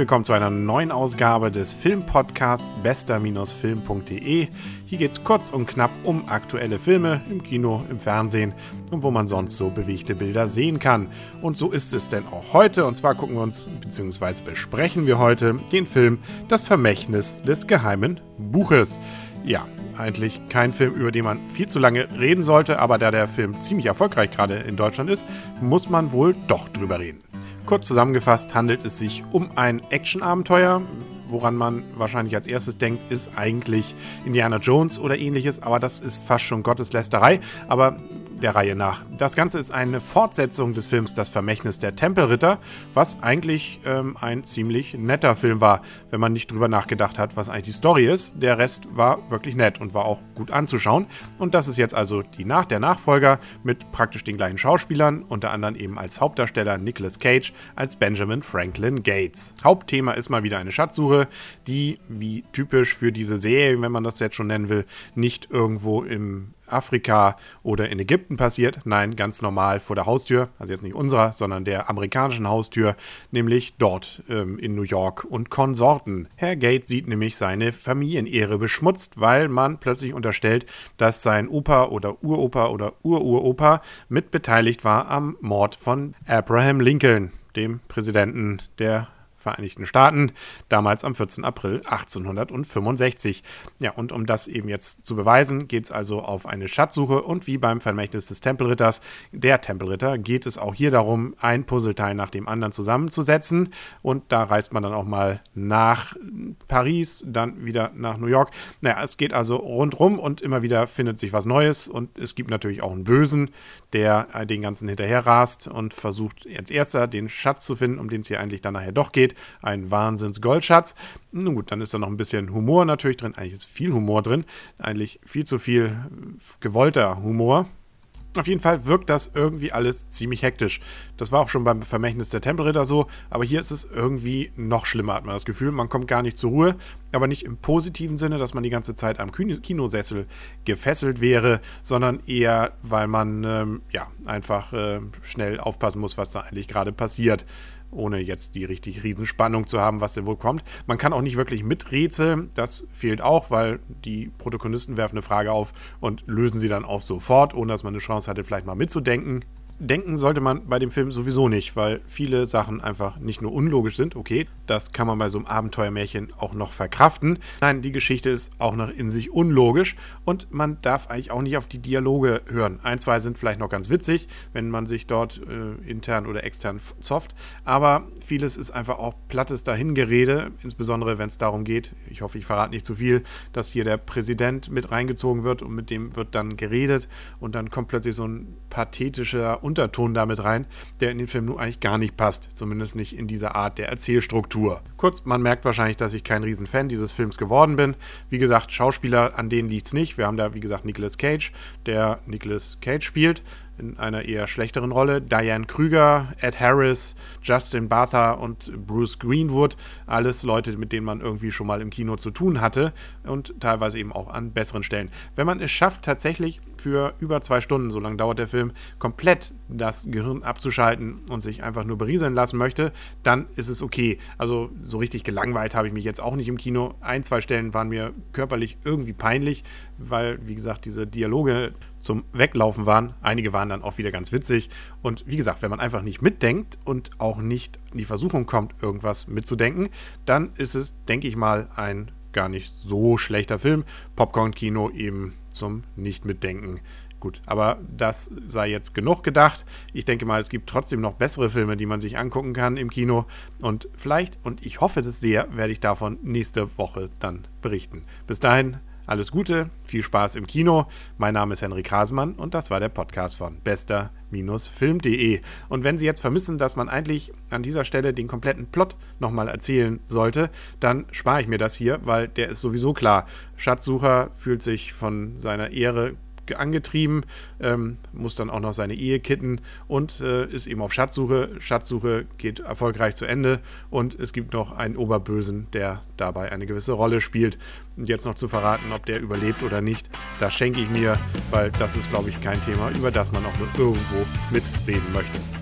Willkommen zu einer neuen Ausgabe des Filmpodcasts bester-film.de. Hier geht es kurz und knapp um aktuelle Filme im Kino, im Fernsehen und wo man sonst so bewegte Bilder sehen kann. Und so ist es denn auch heute. Und zwar gucken wir uns bzw. besprechen wir heute den Film Das Vermächtnis des geheimen Buches. Ja, eigentlich kein Film, über den man viel zu lange reden sollte, aber da der Film ziemlich erfolgreich gerade in Deutschland ist, muss man wohl doch drüber reden. Kurz zusammengefasst handelt es sich um ein Action-Abenteuer. Woran man wahrscheinlich als erstes denkt, ist eigentlich Indiana Jones oder ähnliches, aber das ist fast schon Gotteslästerei. Aber der Reihe nach. Das Ganze ist eine Fortsetzung des Films Das Vermächtnis der Tempelritter, was eigentlich ähm, ein ziemlich netter Film war, wenn man nicht drüber nachgedacht hat, was eigentlich die Story ist. Der Rest war wirklich nett und war auch gut anzuschauen. Und das ist jetzt also die nach der Nachfolger mit praktisch den gleichen Schauspielern, unter anderem eben als Hauptdarsteller Nicolas Cage als Benjamin Franklin Gates. Hauptthema ist mal wieder eine Schatzsuche, die wie typisch für diese Serie, wenn man das jetzt schon nennen will, nicht irgendwo im Afrika oder in Ägypten passiert. Nein, ganz normal vor der Haustür. Also jetzt nicht unserer, sondern der amerikanischen Haustür, nämlich dort ähm, in New York und Konsorten. Herr Gates sieht nämlich seine Familienehre beschmutzt, weil man plötzlich unterstellt, dass sein Opa oder Uropa oder Ururopa mitbeteiligt war am Mord von Abraham Lincoln, dem Präsidenten der Vereinigten Staaten, damals am 14. April 1865. Ja, und um das eben jetzt zu beweisen, geht es also auf eine Schatzsuche und wie beim Vermächtnis des Tempelritters, der Tempelritter, geht es auch hier darum, ein Puzzleteil nach dem anderen zusammenzusetzen. Und da reist man dann auch mal nach Paris, dann wieder nach New York. Naja, es geht also rundrum und immer wieder findet sich was Neues und es gibt natürlich auch einen Bösen, der den ganzen hinterher rast und versucht als erster den Schatz zu finden, um den es hier eigentlich dann nachher doch geht geht. Ein Wahnsinns-Goldschatz. Nun gut, dann ist da noch ein bisschen Humor natürlich drin. Eigentlich ist viel Humor drin. Eigentlich viel zu viel gewollter Humor. Auf jeden Fall wirkt das irgendwie alles ziemlich hektisch. Das war auch schon beim Vermächtnis der Tempelritter so, aber hier ist es irgendwie noch schlimmer, hat man das Gefühl. Man kommt gar nicht zur Ruhe, aber nicht im positiven Sinne, dass man die ganze Zeit am Kinosessel gefesselt wäre, sondern eher, weil man ähm, ja einfach äh, schnell aufpassen muss, was da eigentlich gerade passiert ohne jetzt die richtig riesen Spannung zu haben, was denn wohl kommt. Man kann auch nicht wirklich miträtseln, das fehlt auch, weil die Protagonisten werfen eine Frage auf und lösen sie dann auch sofort, ohne dass man eine Chance hatte, vielleicht mal mitzudenken denken sollte man bei dem Film sowieso nicht, weil viele Sachen einfach nicht nur unlogisch sind. Okay, das kann man bei so einem Abenteuermärchen auch noch verkraften. Nein, die Geschichte ist auch noch in sich unlogisch und man darf eigentlich auch nicht auf die Dialoge hören. Ein, zwei sind vielleicht noch ganz witzig, wenn man sich dort äh, intern oder extern zofft, aber vieles ist einfach auch plattes Dahingerede, insbesondere wenn es darum geht, ich hoffe, ich verrate nicht zu viel, dass hier der Präsident mit reingezogen wird und mit dem wird dann geredet und dann kommt plötzlich so ein pathetischer Unterton damit rein, der in den Film nun eigentlich gar nicht passt. Zumindest nicht in dieser Art der Erzählstruktur. Kurz, man merkt wahrscheinlich, dass ich kein Riesenfan dieses Films geworden bin. Wie gesagt, Schauspieler, an denen liegt es nicht. Wir haben da, wie gesagt, Nicolas Cage, der Nicolas Cage spielt in einer eher schlechteren Rolle. Diane Krüger, Ed Harris, Justin Bartha und Bruce Greenwood. Alles Leute, mit denen man irgendwie schon mal im Kino zu tun hatte und teilweise eben auch an besseren Stellen. Wenn man es schafft, tatsächlich für über zwei Stunden, so lange dauert der Film, komplett das Gehirn abzuschalten und sich einfach nur berieseln lassen möchte, dann ist es okay. Also so richtig gelangweilt habe ich mich jetzt auch nicht im Kino. Ein, zwei Stellen waren mir körperlich irgendwie peinlich, weil, wie gesagt, diese Dialoge zum Weglaufen waren. Einige waren dann auch wieder ganz witzig. Und wie gesagt, wenn man einfach nicht mitdenkt und auch nicht in die Versuchung kommt, irgendwas mitzudenken, dann ist es, denke ich mal, ein gar nicht so schlechter Film. Popcorn-Kino eben zum Nicht-Mitdenken. Gut, aber das sei jetzt genug gedacht. Ich denke mal, es gibt trotzdem noch bessere Filme, die man sich angucken kann im Kino. Und vielleicht, und ich hoffe das sehr, werde ich davon nächste Woche dann berichten. Bis dahin, alles Gute, viel Spaß im Kino. Mein Name ist Henrik Hasmann und das war der Podcast von bester-film.de. Und wenn Sie jetzt vermissen, dass man eigentlich an dieser Stelle den kompletten Plot nochmal erzählen sollte, dann spare ich mir das hier, weil der ist sowieso klar. Schatzsucher fühlt sich von seiner Ehre angetrieben, ähm, muss dann auch noch seine Ehe kitten und äh, ist eben auf Schatzsuche. Schatzsuche geht erfolgreich zu Ende und es gibt noch einen Oberbösen, der dabei eine gewisse Rolle spielt. Und jetzt noch zu verraten, ob der überlebt oder nicht, das schenke ich mir, weil das ist, glaube ich, kein Thema, über das man auch nur irgendwo mitreden möchte.